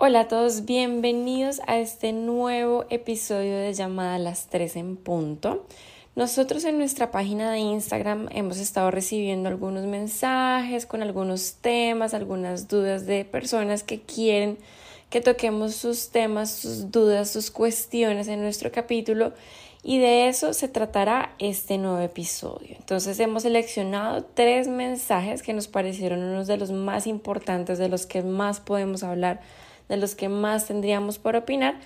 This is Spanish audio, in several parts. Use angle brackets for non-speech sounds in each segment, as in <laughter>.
Hola a todos, bienvenidos a este nuevo episodio de llamada a las 3 en punto. Nosotros en nuestra página de Instagram hemos estado recibiendo algunos mensajes con algunos temas, algunas dudas de personas que quieren que toquemos sus temas, sus dudas, sus cuestiones en nuestro capítulo y de eso se tratará este nuevo episodio. Entonces hemos seleccionado tres mensajes que nos parecieron unos de los más importantes, de los que más podemos hablar de los que más tendríamos por opinar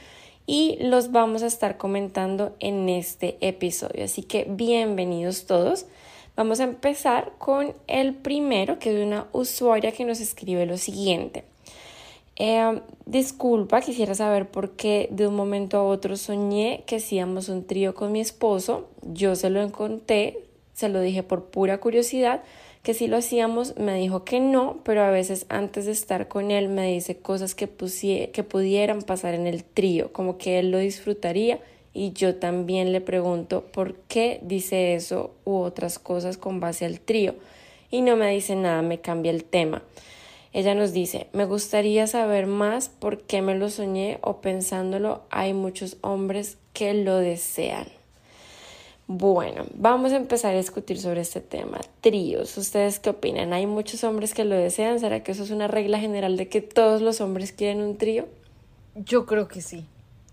y los vamos a estar comentando en este episodio. Así que bienvenidos todos. Vamos a empezar con el primero, que es una usuaria que nos escribe lo siguiente. Eh, disculpa, quisiera saber por qué de un momento a otro soñé que hacíamos un trío con mi esposo. Yo se lo encontré, se lo dije por pura curiosidad, que si lo hacíamos, me dijo que no, pero a veces antes de estar con él me dice cosas que, que pudieran pasar en el trío, como que él lo disfrutaría y yo también le pregunto por qué dice eso u otras cosas con base al trío y no me dice nada, me cambia el tema. Ella nos dice, me gustaría saber más por qué me lo soñé o pensándolo hay muchos hombres que lo desean. Bueno, vamos a empezar a discutir sobre este tema. Tríos, ¿ustedes qué opinan? ¿Hay muchos hombres que lo desean? ¿Será que eso es una regla general de que todos los hombres quieren un trío? Yo creo que sí.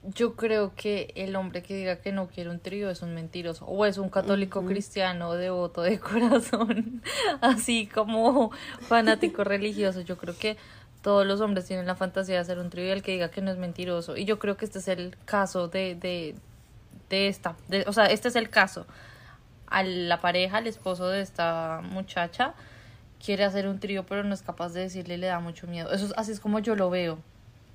Yo creo que el hombre que diga que no quiere un trío es un mentiroso o es un católico cristiano devoto de <laughs> corazón, así como fanático religioso. Yo creo que todos los hombres tienen la fantasía de hacer un trío y el que diga que no es mentiroso. Y yo creo que este es el caso de, de, de esta, o sea, este es el caso. A la pareja, el esposo de esta muchacha, quiere hacer un trío, pero no es capaz de decirle, le da mucho miedo. Eso así es como yo lo veo.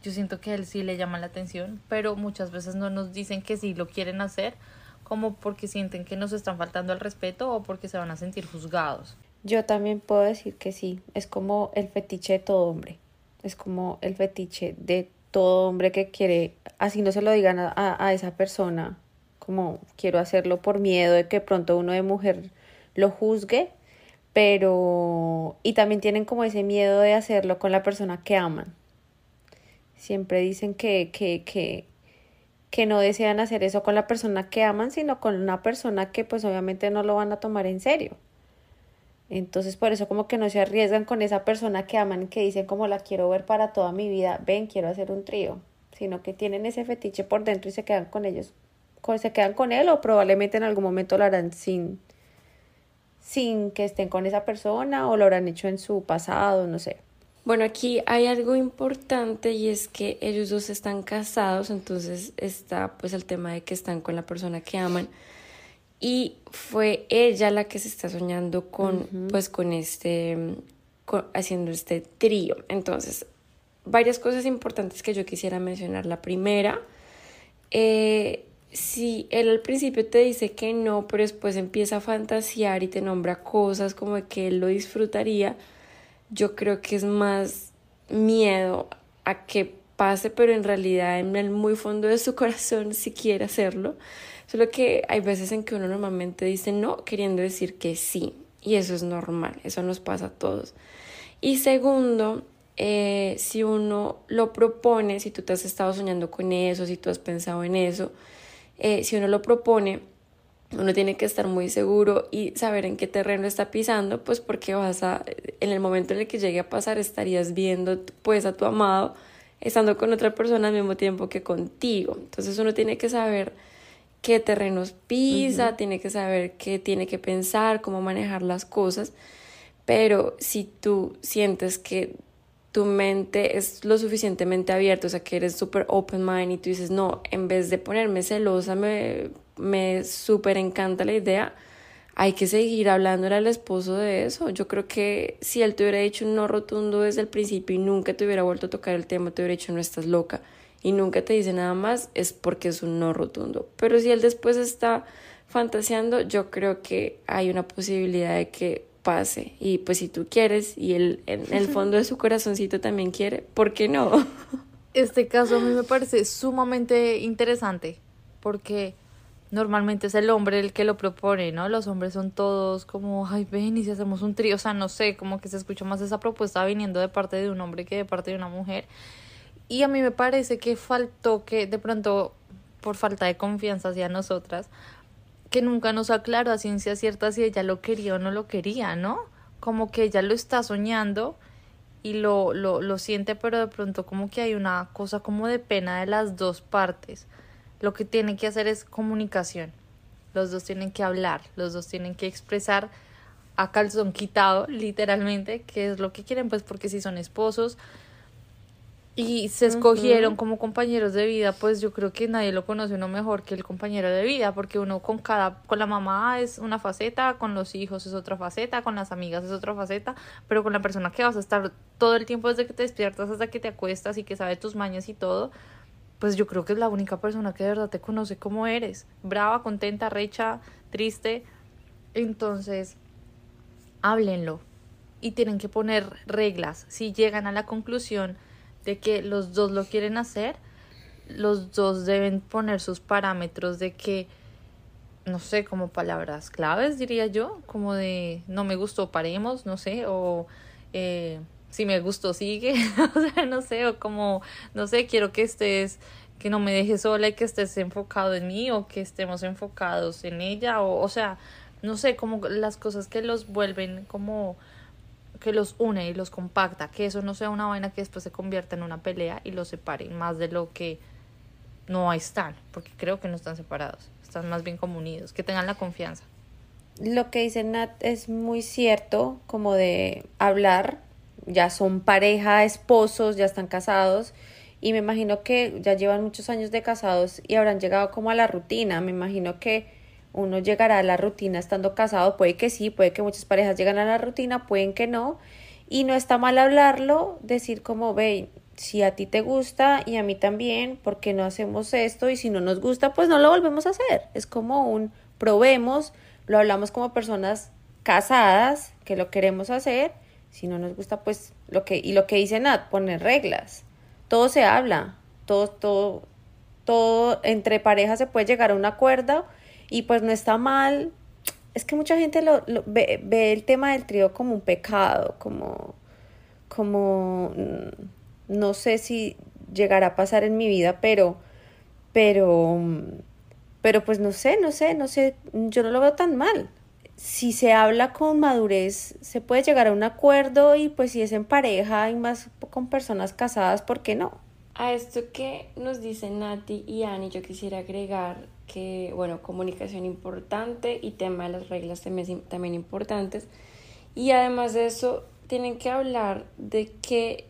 Yo siento que él sí le llama la atención, pero muchas veces no nos dicen que sí lo quieren hacer, como porque sienten que nos están faltando al respeto o porque se van a sentir juzgados. Yo también puedo decir que sí, es como el fetiche de todo hombre, es como el fetiche de todo hombre que quiere, así no se lo digan a, a esa persona, como quiero hacerlo por miedo de que pronto uno de mujer lo juzgue, pero y también tienen como ese miedo de hacerlo con la persona que aman. Siempre dicen que, que, que, que no desean hacer eso con la persona que aman, sino con una persona que pues obviamente no lo van a tomar en serio. Entonces por eso como que no se arriesgan con esa persona que aman, que dicen como la quiero ver para toda mi vida, ven, quiero hacer un trío, sino que tienen ese fetiche por dentro y se quedan con ellos se quedan con él o probablemente en algún momento lo harán sin, sin que estén con esa persona o lo habrán hecho en su pasado, no sé. Bueno, aquí hay algo importante y es que ellos dos están casados, entonces está pues el tema de que están con la persona que aman y fue ella la que se está soñando con pues con este haciendo este trío. Entonces, varias cosas importantes que yo quisiera mencionar. La primera, eh, si él al principio te dice que no, pero después empieza a fantasear y te nombra cosas como que él lo disfrutaría, yo creo que es más miedo a que pase, pero en realidad en el muy fondo de su corazón si quiere hacerlo. Solo que hay veces en que uno normalmente dice no, queriendo decir que sí, y eso es normal, eso nos pasa a todos. Y segundo, eh, si uno lo propone, si tú te has estado soñando con eso, si tú has pensado en eso, eh, si uno lo propone, uno tiene que estar muy seguro y saber en qué terreno está pisando, pues porque vas a, en el momento en el que llegue a pasar, estarías viendo pues a tu amado estando con otra persona al mismo tiempo que contigo. Entonces uno tiene que saber qué terrenos pisa, tiene que saber qué tiene que pensar, cómo manejar las cosas. Pero si tú sientes que tu mente es lo suficientemente abierta, o sea, que eres súper open mind y tú dices, no, en vez de ponerme celosa, me, me súper encanta la idea, hay que seguir hablándole al esposo de eso. Yo creo que si él te hubiera dicho un no rotundo desde el principio y nunca te hubiera vuelto a tocar el tema, te hubiera dicho no estás loca y nunca te dice nada más, es porque es un no rotundo. Pero si él después está fantaseando, yo creo que hay una posibilidad de que pase. Y pues si tú quieres y él en el <laughs> fondo de su corazoncito también quiere, ¿por qué no? <laughs> Este caso a mí me parece sumamente interesante porque normalmente es el hombre el que lo propone, ¿no? Los hombres son todos como, ay, ven y si hacemos un trío, o sea, no sé, como que se escucha más esa propuesta viniendo de parte de un hombre que de parte de una mujer. Y a mí me parece que faltó que de pronto, por falta de confianza hacia nosotras, que nunca nos aclaró a ciencia cierta si ella lo quería o no lo quería, ¿no? Como que ella lo está soñando y lo, lo, lo siente, pero de pronto como que hay una cosa como de pena de las dos partes lo que tienen que hacer es comunicación. Los dos tienen que hablar, los dos tienen que expresar a calzón quitado, <laughs> literalmente, qué es lo que quieren, pues porque si son esposos y se escogieron como compañeros de vida, pues yo creo que nadie lo conoce uno mejor que el compañero de vida, porque uno con cada, con la mamá es una faceta, con los hijos es otra faceta, con las amigas es otra faceta, pero con la persona que vas a estar todo el tiempo desde que te despiertas hasta que te acuestas y que sabe tus mañas y todo, pues yo creo que es la única persona que de verdad te conoce como eres, brava, contenta, recha, triste. Entonces, háblenlo y tienen que poner reglas. Si llegan a la conclusión de que los dos lo quieren hacer, los dos deben poner sus parámetros de que, no sé, como palabras claves, diría yo, como de no me gustó, paremos, no sé, o eh, si me gustó, sigue, <laughs> o sea, no sé, o como, no sé, quiero que estés, que no me dejes sola y que estés enfocado en mí o que estemos enfocados en ella, o, o sea, no sé, como las cosas que los vuelven como que los une y los compacta, que eso no sea una vaina que después se convierta en una pelea y los separen más de lo que no están, porque creo que no están separados, están más bien como unidos, que tengan la confianza. Lo que dice Nat es muy cierto, como de hablar ya son pareja, esposos, ya están casados y me imagino que ya llevan muchos años de casados y habrán llegado como a la rutina. Me imagino que uno llegará a la rutina estando casado, puede que sí, puede que muchas parejas llegan a la rutina, pueden que no. Y no está mal hablarlo, decir como, ve, si a ti te gusta y a mí también, ¿por qué no hacemos esto? Y si no nos gusta, pues no lo volvemos a hacer. Es como un probemos, lo hablamos como personas casadas que lo queremos hacer si no nos gusta, pues lo que, y lo que dice Nat, poner reglas. Todo se habla, todo, todo, todo, entre parejas se puede llegar a un acuerdo y pues no está mal. Es que mucha gente lo, ve, ve, el tema del trío como un pecado, como, como, mm, no sé si llegará a pasar en mi vida, pero, pero, pero pues no sé, no sé, no sé, yo no lo veo tan mal si se habla con madurez, se puede llegar a un acuerdo y pues si es en pareja y más con personas casadas, ¿por qué no? A esto que nos dicen Nati y Ani, yo quisiera agregar que, bueno, comunicación importante y tema de las reglas también, también importantes. Y además de eso, tienen que hablar de qué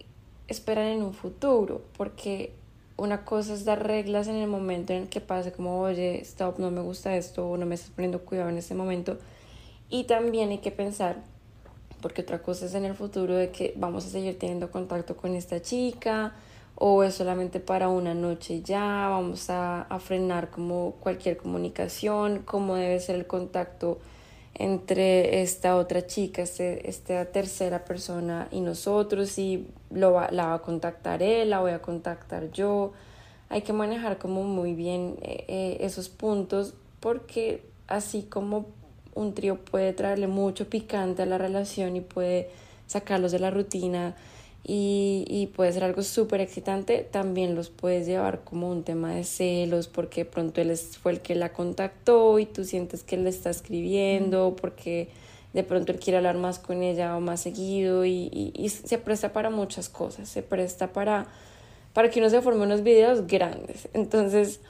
esperan en un futuro, porque una cosa es dar reglas en el momento en el que pase como, oye, stop, no me gusta esto, o no me estás poniendo cuidado en este momento, y también hay que pensar, porque otra cosa es en el futuro de que vamos a seguir teniendo contacto con esta chica o es solamente para una noche ya, vamos a, frenar como cualquier comunicación, cómo debe ser el contacto entre esta otra chica, este, esta tercera persona y nosotros, si lo va, la va a contactar él, la voy a contactar yo. Hay que manejar como muy bien eh, eh, esos puntos porque así como un trío puede traerle mucho picante a la relación y puede sacarlos de la rutina y, y puede ser algo súper excitante, también los puedes llevar como un tema de celos porque pronto él fue el que la contactó y tú sientes que él le está escribiendo porque de pronto él quiere hablar más con ella o más seguido y, y, y se presta para muchas cosas, se presta para, para que uno se forme unos videos grandes. Entonces,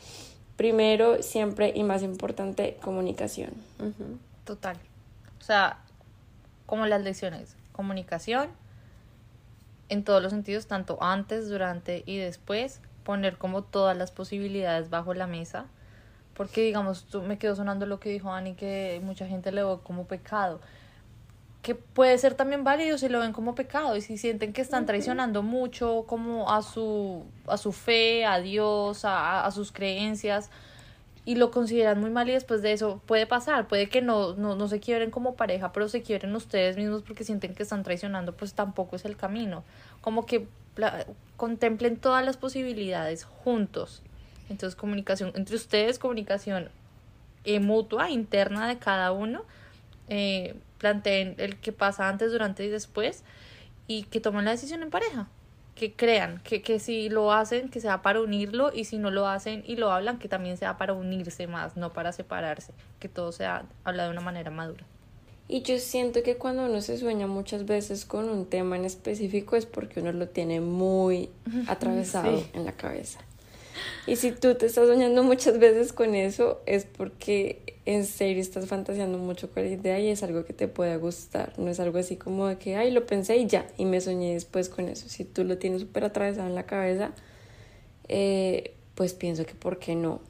primero, siempre y más importante, comunicación. Total. O sea, como las lecciones, comunicación en todos los sentidos, tanto antes, durante y después, poner como todas las posibilidades bajo la mesa, porque digamos, tú, me quedó sonando lo que dijo Ani, que mucha gente le ve como pecado, que puede ser también válido si lo ven como pecado y si sienten que están traicionando mucho como a su, a su fe, a Dios, a, a sus creencias y lo consideran muy mal y después de eso puede pasar, puede que no, no, no se quiebren como pareja, pero se quiebren ustedes mismos porque sienten que están traicionando, pues tampoco es el camino. Como que contemplen todas las posibilidades juntos. Entonces, comunicación entre ustedes, comunicación eh, mutua, interna de cada uno. Eh, planteen el que pasa antes, durante y después y que tomen la decisión en pareja que crean, que, que si lo hacen, que sea para unirlo y si no lo hacen y lo hablan, que también sea para unirse más, no para separarse, que todo sea habla de una manera madura. Y yo siento que cuando uno se sueña muchas veces con un tema en específico es porque uno lo tiene muy <laughs> atravesado en la cabeza. <laughs> Y si tú te estás soñando muchas veces con eso, es porque en serio estás fantaseando mucho con la idea y es algo que te puede gustar. No es algo así como de que, ay, lo pensé y ya, y me soñé después con eso. Si tú lo tienes súper atravesado en la cabeza, eh, pues pienso que, ¿por qué no?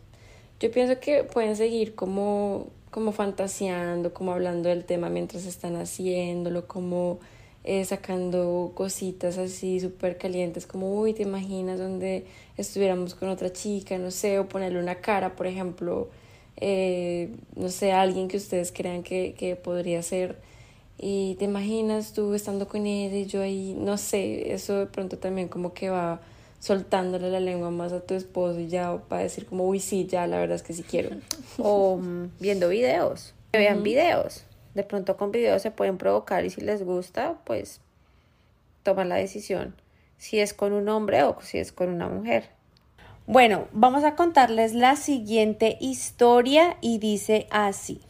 Yo pienso que pueden seguir como, como fantaseando, como hablando del tema mientras están haciéndolo, como eh, sacando cositas así súper calientes, como, uy, te imaginas donde estuviéramos con otra chica, no sé, o ponerle una cara, por ejemplo, eh, no sé, alguien que ustedes crean que, que podría ser. Y te imaginas tú estando con ella y yo ahí, no sé, eso de pronto también como que va soltándole la lengua más a tu esposo y ya para decir como, uy, sí, ya, la verdad es que sí quiero. <laughs> O mm, viendo videos, que vean videos de pronto con videos se pueden provocar y si les gusta, pues toman la decisión si es con un hombre o si es con una mujer. Bueno, vamos a contarles la siguiente historia y dice así.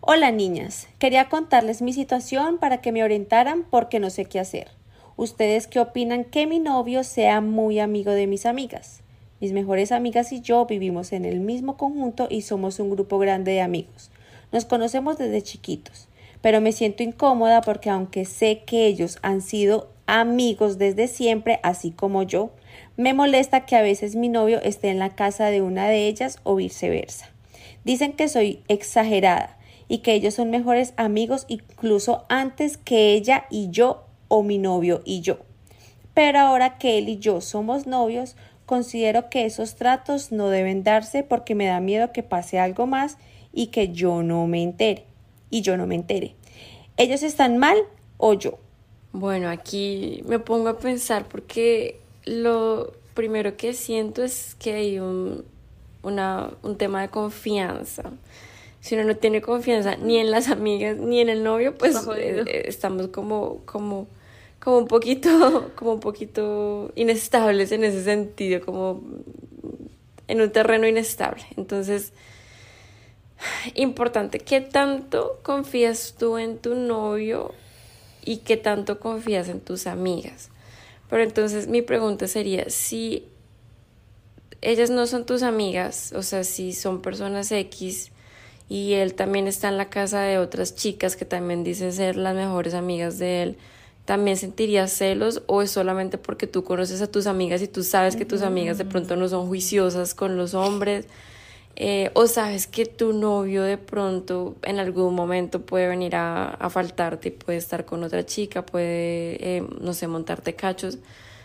Hola niñas, quería contarles mi situación para que me orientaran porque no sé qué hacer. ¿Ustedes qué opinan que mi novio sea muy amigo de mis amigas? Mis mejores amigas y yo vivimos en el mismo conjunto y somos un grupo grande de amigos. Nos conocemos desde chiquitos, pero me siento incómoda porque aunque sé que ellos han sido amigos desde siempre, así como yo, me molesta que a veces mi novio esté en la casa de una de ellas o viceversa. Dicen que soy exagerada y que ellos son mejores amigos incluso antes que ella y yo o mi novio y yo. Pero ahora que él y yo somos novios, considero que esos tratos no deben darse porque me da miedo que pase algo más y que yo no me entere. Y yo no me entere. ¿Ellos están mal o yo? Bueno, aquí me pongo a pensar porque lo primero que siento es que hay un, una, un tema de confianza. Si uno no tiene confianza ni en las amigas ni en el novio, pues eh, eh, estamos como, como, como un poquito, <laughs> como un poquito inestables en ese sentido, como en un terreno inestable. Entonces, importante, ¿qué tanto confías tú en tu novio y qué tanto confías en tus amigas? Pero entonces mi pregunta sería, si ellas no son tus amigas, o sea, si son personas X y él también está en la casa de otras chicas que también dicen ser las mejores amigas de él, ¿también sentirías celos o es solamente porque tú conoces a tus amigas y tú sabes que tus amigas de pronto no son juiciosas con los hombres? Eh, o sabes que tu novio de pronto en algún momento puede venir a, a faltarte puede estar con otra chica, puede, eh, no sé, montarte cachos.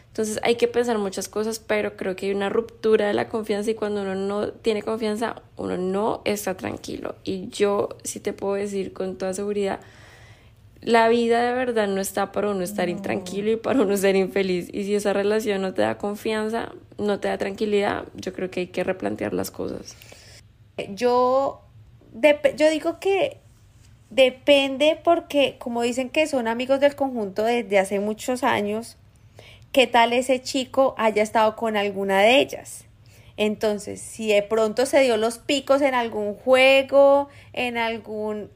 Entonces hay que pensar muchas cosas, pero creo que hay una ruptura de la confianza y cuando uno no tiene confianza, uno no está tranquilo. Y yo sí te puedo decir con toda seguridad, la vida de verdad no está para uno estar intranquilo y para uno ser infeliz. Y si esa relación no te da confianza, no te da tranquilidad, yo creo que hay que replantear las cosas. Yo, yo digo que depende porque como dicen que son amigos del conjunto desde hace muchos años, ¿qué tal ese chico haya estado con alguna de ellas? Entonces, si de pronto se dio los picos en algún juego, en algún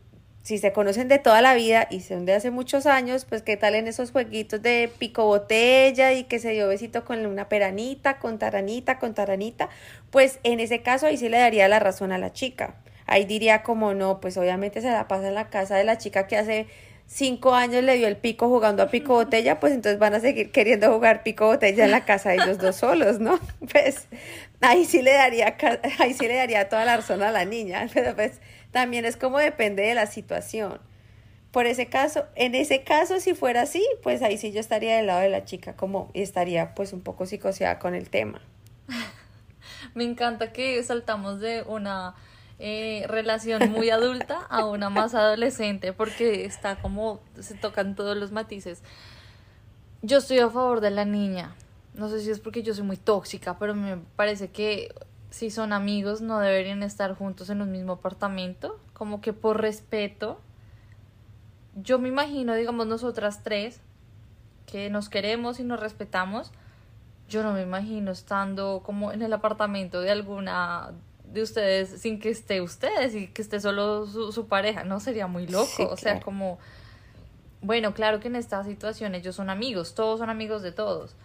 si se conocen de toda la vida y son de hace muchos años, pues qué tal en esos jueguitos de pico botella y que se dio besito con una peranita, con taranita, con taranita, pues en ese caso ahí sí le daría la razón a la chica. Ahí diría como no, pues obviamente se la pasa en la casa de la chica que hace cinco años le dio el pico jugando a pico botella, pues entonces van a seguir queriendo jugar pico botella en la casa de ellos dos solos, ¿no? <laughs> Pues, ahí sí le daría, ahí sí le daría toda la razón a la niña, <laughs> pero pues también es como depende de la situación. Por ese caso, en ese caso, si fuera así, pues ahí sí yo estaría del lado de la chica, como estaría pues un poco psicoseada con el tema. <laughs> Me encanta que saltamos de una eh, relación muy adulta a una más adolescente, porque está como, se tocan todos los matices. Yo estoy a favor de la niña. No sé si es porque yo soy muy tóxica, pero me parece que si son amigos no deberían estar juntos en un mismo apartamento, como que por respeto. Yo me imagino, digamos, nosotras tres, que nos queremos y nos respetamos, yo no me imagino estando como en el apartamento de alguna de ustedes sin que esté ustedes y que esté solo su, pareja, no sería muy loco, o sea, como bueno, claro que en estas situaciones ellos son amigos, todos son amigos de todos,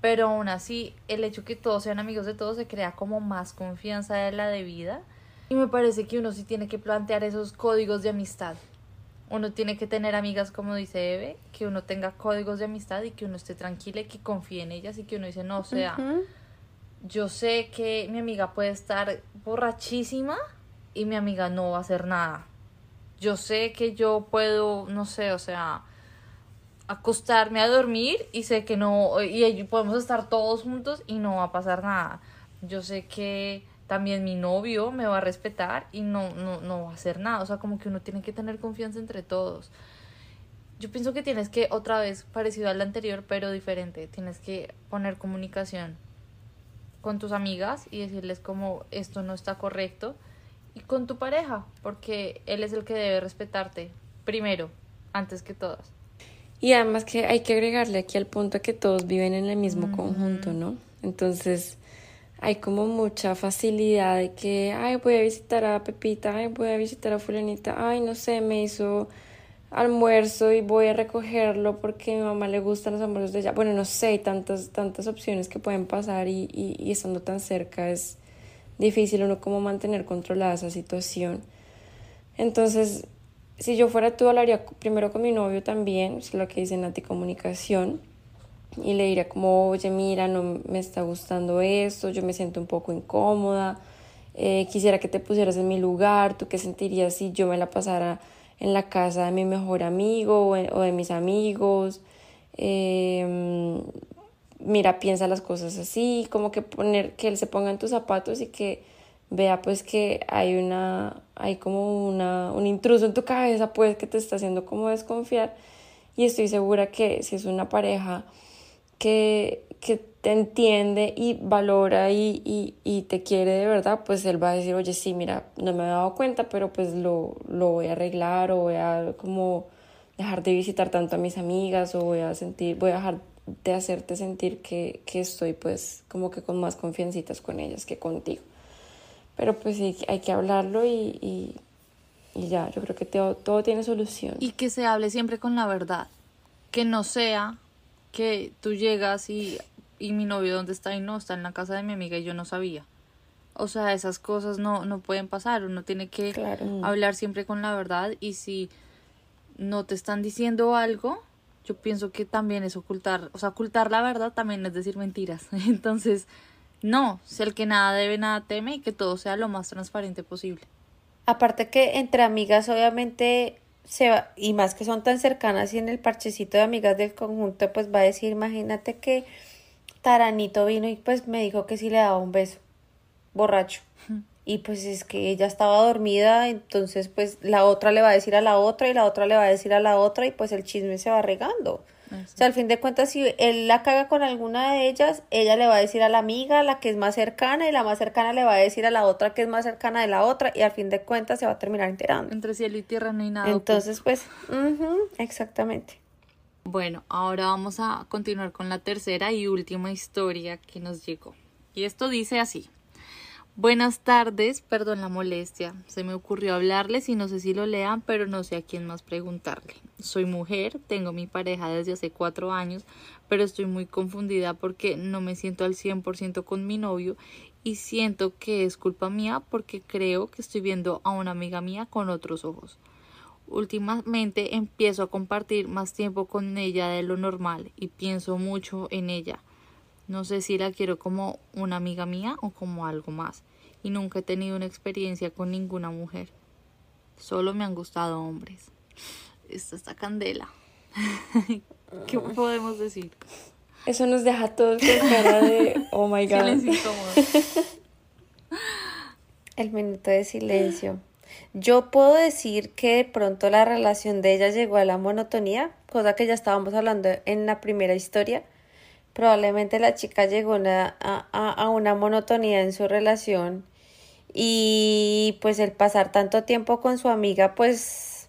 pero aún así el hecho que todos sean amigos de todos se crea como más confianza de la debida y me parece que uno sí tiene que plantear esos códigos de amistad. Uno tiene que tener amigas, como dice Eve, que uno tenga códigos de amistad y que uno esté tranquila y que confíe en ellas y que uno dice, no, o sea, yo sé que mi amiga puede estar borrachísima y mi amiga no va a hacer nada. Yo sé que yo puedo, no sé, o sea, acostarme a dormir y sé que no, y podemos estar todos juntos y no va a pasar nada. Yo sé que también mi novio me va a respetar y no, no, no va a hacer nada. O sea, como que uno tiene que tener confianza entre todos. Yo pienso que tienes que, otra vez, parecido al anterior, pero diferente, tienes que poner comunicación con tus amigas y decirles como esto no está correcto y con tu pareja, porque él es el que debe respetarte primero, antes que todas. Y además que hay que agregarle aquí al punto que todos viven en el mismo conjunto, ¿no? Entonces hay como mucha facilidad de que, ay, voy a visitar a Pepita, ay, voy a visitar a fulanita, ay, no sé, me hizo almuerzo y voy a recogerlo porque a mi mamá le gustan los almuerzos de ella. Bueno, no sé, hay tantas, tantas opciones que pueden pasar y, y, estando tan cerca es difícil uno como mantener controlada esa situación. Entonces, si yo fuera tú, hablaría primero con mi novio también, es lo que dice Nati Comunicación, y le diría como, oye, mira, no me está gustando esto, yo me siento un poco incómoda, eh, quisiera que te pusieras en mi lugar, ¿tú qué sentirías si yo me la pasara en la casa de mi mejor amigo o, de mis amigos. Em, mira, piensa las cosas así, como que poner, que él se ponga en tus zapatos y que vea pues que hay una, hay como una, un intruso en tu cabeza pues que te está haciendo como desconfiar y estoy segura que si es una pareja que, que te entiende y valora y, y, y, te quiere de verdad, pues él va a decir, oye, sí, mira, no me he dado cuenta, pero pues lo, lo voy a arreglar o voy a como dejar de visitar tanto a mis amigas o voy a sentir, voy a dejar de hacerte sentir que, que estoy pues como que con más confiancitas con ellas que contigo. Pero pues sí, hay que hablarlo y, y, y ya, yo creo que todo, todo tiene solución. Y que se hable siempre con la verdad, que no sea que tú llegas y y mi novio dónde está y no, está en la casa de mi amiga y yo no sabía. O sea, esas cosas no, no pueden pasar, uno tiene que hablar siempre con la verdad y si no te están diciendo algo, yo pienso que también es ocultar, o sea, ocultar la verdad también es decir mentiras. <laughs> Entonces, no, si el que nada debe, nada teme y que todo sea lo más transparente posible. Aparte que entre amigas obviamente se va, y más que son tan cercanas y en el parchecito de amigas del conjunto, pues va a decir, imagínate que Taranito vino y pues me dijo que sí le daba un beso, borracho. Y pues es que ella estaba dormida, entonces pues la otra le va a decir a la otra y la otra le va a decir a la otra y pues el chisme se va regando. O sea, al fin de cuentas, si él la caga con alguna de ellas, ella le va a decir a la amiga, la que es más cercana, y la más cercana le va a decir a la otra que es más cercana de la otra, y al fin de cuentas se va a terminar enterando. Entre cielo y tierra no hay nada. Entonces, pues, exactamente. Bueno, ahora vamos a continuar con la tercera y última historia que nos llegó. Y esto dice así. Buenas tardes, perdón la molestia. Se me ocurrió hablarles y no sé si lo lean, pero no sé a quién más preguntarle. Soy mujer, tengo mi pareja desde hace cuatro años, pero estoy muy confundida porque no me siento al 100% con mi novio y siento que es culpa mía porque creo que estoy viendo a una amiga mía con otros ojos. Últimamente empiezo a compartir más tiempo con ella de lo normal y pienso mucho en ella. No sé si la quiero como una amiga mía o como algo más. Y nunca he tenido una experiencia con ninguna mujer. Solo me han gustado hombres. Esta está candela. <laughs> ¿Qué podemos decir? Eso nos deja todos con cara de oh my <laughs> god. El minuto de silencio. Yo puedo decir que de pronto la relación de ella llegó a la monotonía, cosa que ya estábamos hablando en la primera historia probablemente la chica llegó a, a, una monotonía en su relación y pues el pasar tanto tiempo con su amiga pues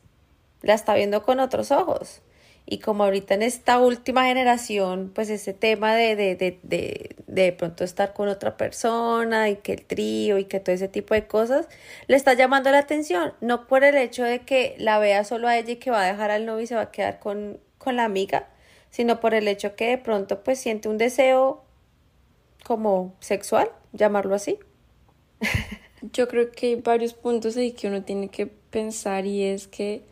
la está viendo con otros ojos. Y como ahorita en esta última generación, pues ese tema de de, de, de, de pronto estar con otra persona y que el trío y que todo ese tipo de cosas, le está llamando la atención, no por el hecho de que la vea solo a ella y que va a dejar al novio y se va a quedar con, con la amiga, sino por el hecho que de pronto pues siente un deseo como sexual, llamarlo así. <laughs> Yo creo que hay varios puntos ahí que uno tiene que pensar y es que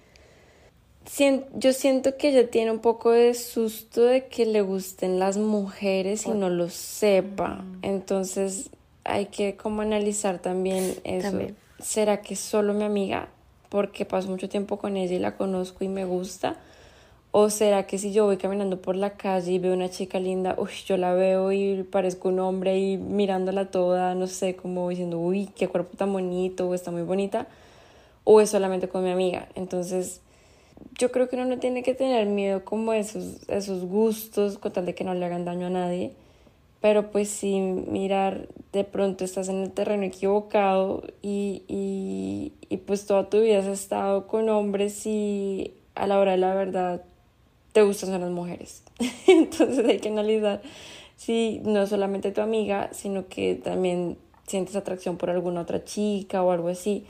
yo siento que ella tiene un poco de susto de que le gusten las mujeres y no lo sepa. Mm. Entonces hay que como analizar también eso. ¿Será que es solo mi amiga? Porque paso mucho tiempo con ella y la conozco y me gusta ¿O será que si yo voy caminando por la calle y veo una chica linda, uy, yo la veo y parezco un hombre y mirándola toda, no sé, como diciendo, uy, qué cuerpo tan bonito, o está muy bonita, o es solamente con mi amiga? Entonces, yo creo que uno no tiene que tener miedo como esos, esos gustos, con tal de que no le hagan daño a nadie, pero pues sí mirar, de pronto estás en el terreno equivocado y, y, y pues toda tu vida has estado con hombres y a la hora de la verdad te gustan son las mujeres. <laughs> Entonces hay que analizar si no solamente tu amiga, sino que también sientes atracción por alguna otra chica o algo así.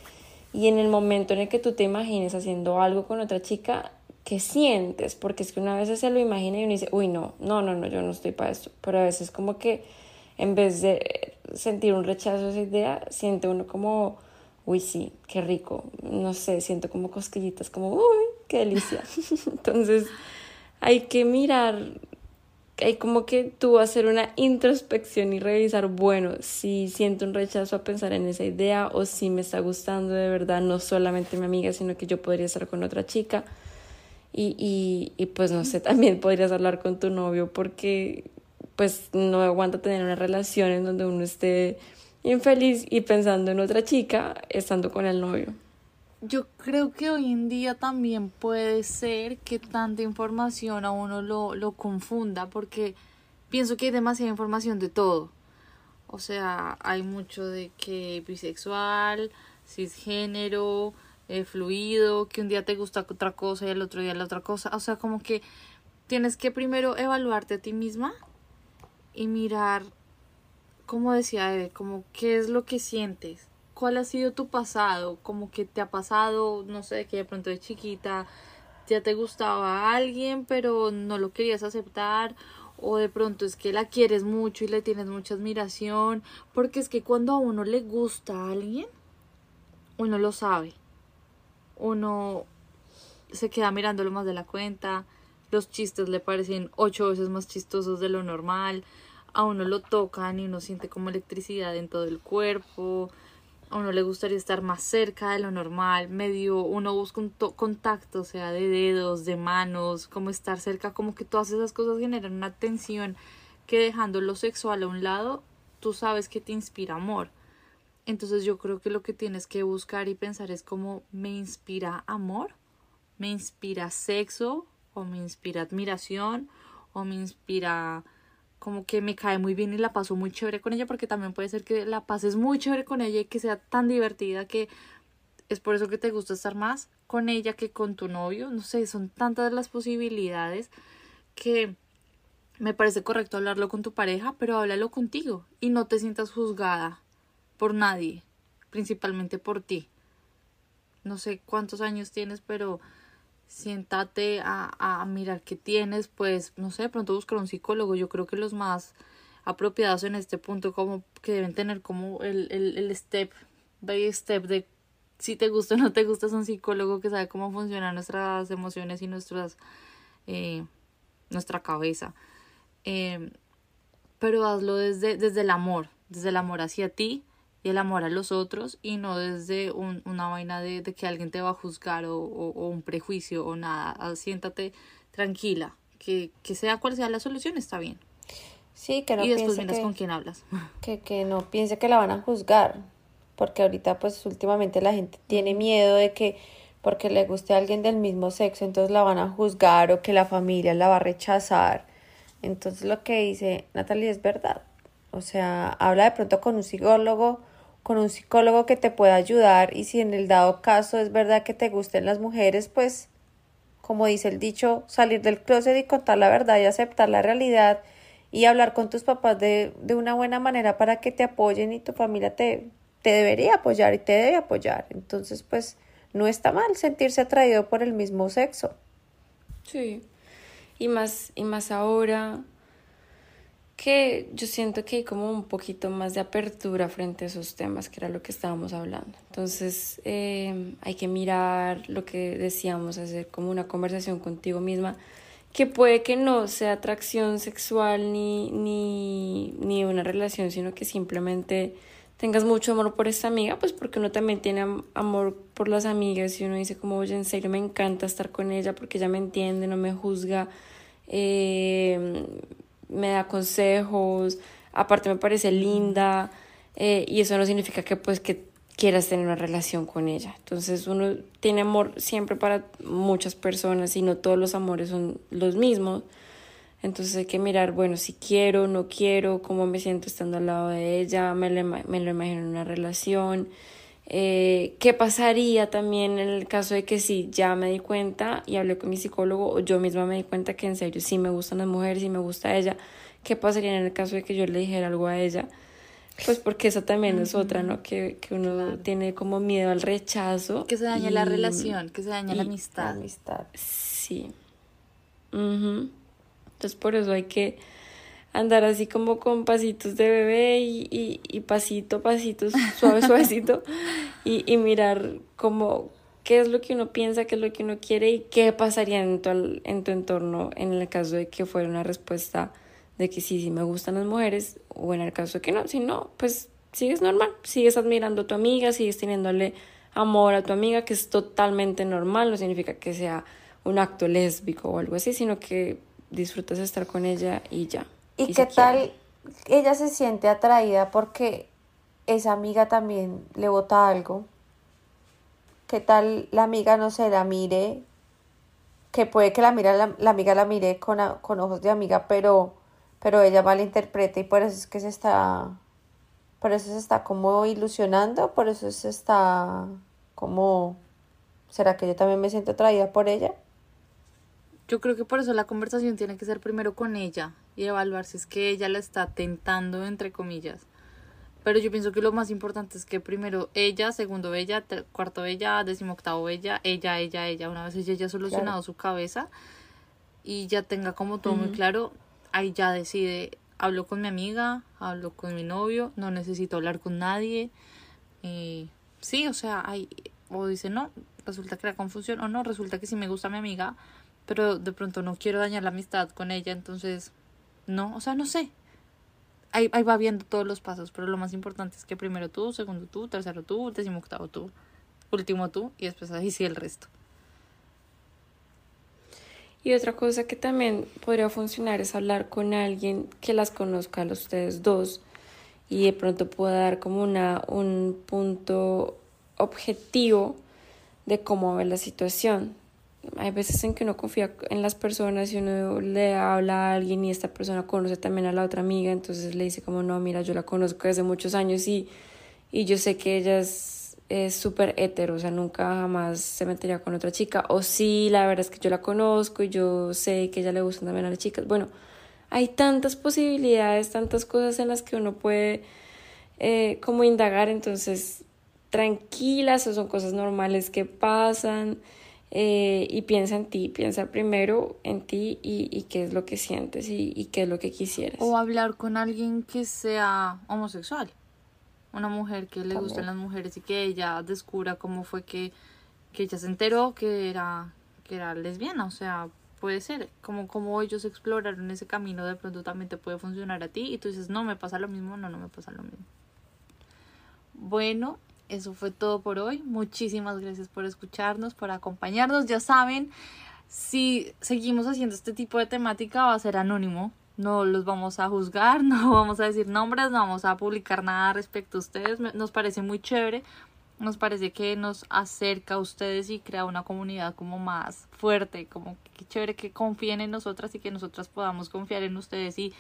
Y en el momento en el que tú te imagines haciendo algo con otra chica, ¿qué sientes? Porque es que una vez se lo imagina y uno dice, uy, no, no, no, no, yo no estoy para eso. Pero a veces como que en vez de sentir un rechazo a esa idea, siente uno como, uy, sí, qué rico. No sé, siento como cosquillitas, como, uy, qué delicia. <laughs> Entonces hay que mirar, hay como que tú hacer una introspección y revisar, bueno, si siento un rechazo a pensar en esa idea o si me está gustando de verdad, no solamente mi amiga, sino que yo podría estar con otra chica. Y, y, y pues no sé, <laughs> también podrías hablar con tu novio porque pues no aguanta tener una relación en donde uno esté infeliz y pensando en otra chica estando con el novio. Yo creo que hoy en día también puede ser que tanta información a uno lo, lo confunda, porque pienso que hay demasiada información de todo. O sea, hay mucho de que bisexual, cisgénero, eh, fluido, que un día te gusta otra cosa y el otro día la otra cosa. O sea, como que tienes que primero evaluarte a ti misma y mirar, como decía Eve, como qué es lo que sientes ¿Cuál ha sido tu pasado? Como que te ha pasado, no sé, que de pronto de chiquita ya te gustaba a alguien, pero no lo querías aceptar, o de pronto es que la quieres mucho y le tienes mucha admiración, porque es que cuando a uno le gusta a alguien, uno lo sabe. Uno se queda mirándolo más de la cuenta, los chistes le parecen ocho veces más chistosos de lo normal, a uno lo tocan y uno siente como electricidad en todo el cuerpo, a uno le gustaría estar más cerca de lo normal, medio uno busca un contacto, sea, de dedos, de manos, como estar cerca, como que todas esas cosas generan una tensión que dejando lo sexual a un lado, tú sabes que te inspira amor. Entonces yo creo que lo que tienes que buscar y pensar es como me inspira amor, me inspira sexo, o me inspira admiración, o me inspira como que me cae muy bien y la paso muy chévere con ella porque también puede ser que la pases muy chévere con ella y que sea tan divertida que es por eso que te gusta estar más con ella que con tu novio. No sé, son tantas las posibilidades que me parece correcto hablarlo con tu pareja, pero háblalo contigo y no te sientas juzgada por nadie, principalmente por ti. No sé cuántos años tienes, pero siéntate a, a mirar qué tienes, pues no sé, de pronto buscar un psicólogo. Yo creo que los más apropiados en este punto como que deben tener como el, el, el step by step de si te gusta o no te gusta es un psicólogo que sabe cómo funcionan nuestras emociones y nuestras eh, nuestra cabeza. Eh, pero hazlo desde, desde el amor, desde el amor hacia ti y el amor a los otros y no desde un, una vaina de, de, que alguien te va a juzgar o, o, o un prejuicio o nada. Ah, siéntate tranquila, que, que sea cual sea la solución está bien. Sí, que no y después miras que, con quién hablas. <laughs> que, que no piense que la van a juzgar, porque ahorita pues últimamente la gente tiene miedo de que porque le guste a alguien del mismo sexo, entonces la van a juzgar o que la familia la va a rechazar. Entonces lo que dice Natalie es verdad. O sea, habla de pronto con un psicólogo, con un psicólogo que te pueda ayudar y si en el dado caso es verdad que te gusten las mujeres, pues como dice el dicho, salir del closet y contar la verdad y aceptar la realidad y hablar con tus papás de, de una buena manera para que te apoyen y tu familia te, te debería apoyar y te debe apoyar. Entonces, pues no está mal sentirse atraído por el mismo sexo. Sí. Y más, y más ahora que yo siento que hay como un poquito más de apertura frente a esos temas, que era lo que estábamos hablando. Entonces eh, hay que mirar lo que decíamos, hacer como una conversación contigo misma, que puede que no sea atracción sexual ni, ni, ni una relación, sino que simplemente tengas mucho amor por esta amiga, pues porque uno también tiene amor por las amigas y uno dice como, oye, en serio me encanta estar con ella porque ella me entiende, no me juzga, eh, me da consejos, aparte me parece linda eh, y eso no significa que pues que quieras tener una relación con ella. Entonces uno tiene amor siempre para muchas personas y no todos los amores son los mismos. Entonces hay que mirar, bueno, si quiero, no quiero, cómo me siento estando al lado de ella, me lo, me lo imagino en una relación. Eh, ¿Qué pasaría también en el caso de que sí, ya me di cuenta y hablé con mi psicólogo o yo misma me di cuenta que en serio sí me gustan las mujeres y me gusta ella? ¿Qué pasaría en el caso de que yo le dijera algo a ella? Pues porque esa también uh -huh. es otra, ¿no? Que, que uno claro. tiene como miedo al rechazo. Que se dañe y, la relación, que se dañe la amistad. La amistad. Sí. Uh -huh. Entonces por eso hay que andar así como con pasitos de bebé y, y, y pasito, pasito, suave, <laughs> suavecito y, y mirar como qué es lo que uno piensa, qué es lo que uno quiere y qué pasaría en tu, en tu entorno en el caso de que fuera una respuesta de que sí, sí me gustan las mujeres o en el caso de que no, si no, pues sigues normal, sigues admirando a tu amiga, sigues teniéndole amor a tu amiga, que es totalmente normal, no significa que sea un acto lésbico o algo así, sino que disfrutas estar con ella y ya. ¿Y, y qué tal ella se siente atraída porque esa amiga también le vota algo? ¿Qué tal la amiga no se la mire? Que puede que la, mira, la, la amiga la mire con, con ojos de amiga, pero, pero ella malinterpreta y por eso es que se está, por eso se está como ilusionando, por eso se está como, ¿será que yo también me siento atraída por ella? Yo creo que por eso la conversación tiene que ser primero con ella y evaluar si es que ella la está tentando, entre comillas. Pero yo pienso que lo más importante es que primero ella, segundo ella, cuarto ella, décimo octavo ella, ella, ella, ella. Una vez ella ya ha solucionado claro. su cabeza y ya tenga como todo uh -huh. muy claro, ahí ya decide, hablo con mi amiga, hablo con mi novio, no necesito hablar con nadie. Y sí, o sea, hay, o dice no, resulta que era confusión, o no, resulta que sí me gusta mi amiga, pero de pronto no quiero dañar la amistad con ella, entonces no, o sea, no sé. Ahí, ahí va viendo todos los pasos, pero lo más importante es que primero tú, segundo tú, tercero tú, décimo octavo tú, último tú y después ahí sí el resto. Y otra cosa que también podría funcionar es hablar con alguien que las conozca a ustedes dos y de pronto pueda dar como una, un punto objetivo de cómo ver la situación hay veces en que uno confía en las personas y uno le habla a alguien y esta persona conoce también a la otra amiga, entonces le dice como, no, mira, yo la conozco desde muchos años y, y yo sé que ella es súper hetero, o sea, nunca jamás se metería con otra chica, o sí, la verdad es que yo la conozco y yo sé que ella le gustan también a las chicas. Bueno, hay tantas posibilidades, tantas cosas en las que uno puede eh, como indagar, entonces tranquilas, son cosas normales que pasan eh, y piensa en ti, piensa primero en ti y, y qué es lo que sientes y, y, qué es lo que quisieras. O hablar con alguien que sea homosexual, una mujer que le gusten las mujeres y que ella descubra cómo fue que, que ella se enteró que era, que era lesbiana, o sea, puede ser, como, como ellos exploraron ese camino, de pronto también te puede funcionar a ti y tú dices, no, me pasa lo mismo, no, no me pasa lo mismo. Bueno, eso fue todo por hoy. Muchísimas gracias por escucharnos, por acompañarnos. Ya saben, si seguimos haciendo este tipo de temática va a ser anónimo. No los vamos a juzgar, <laughs> no vamos a decir nombres, no vamos a publicar nada respecto a ustedes. Nos parece muy chévere nos parece que nos acerca a ustedes y crea una comunidad como más fuerte, como que chévere que confíen en nosotras y que nosotras podamos confiar en ustedes y,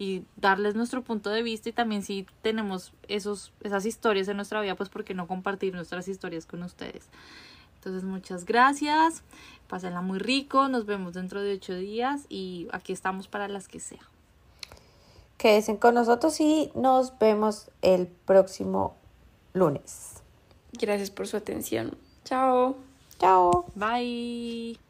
y darles nuestro punto de vista y también si tenemos esos, esas historias en nuestra vida, pues por qué no compartir nuestras historias con ustedes. Entonces muchas gracias, pásenla muy rico, nos vemos dentro de ocho días y aquí estamos para las que sea. Quédense con nosotros y nos vemos el próximo lunes. Gracias por su atención. Chao. Chao. Bye.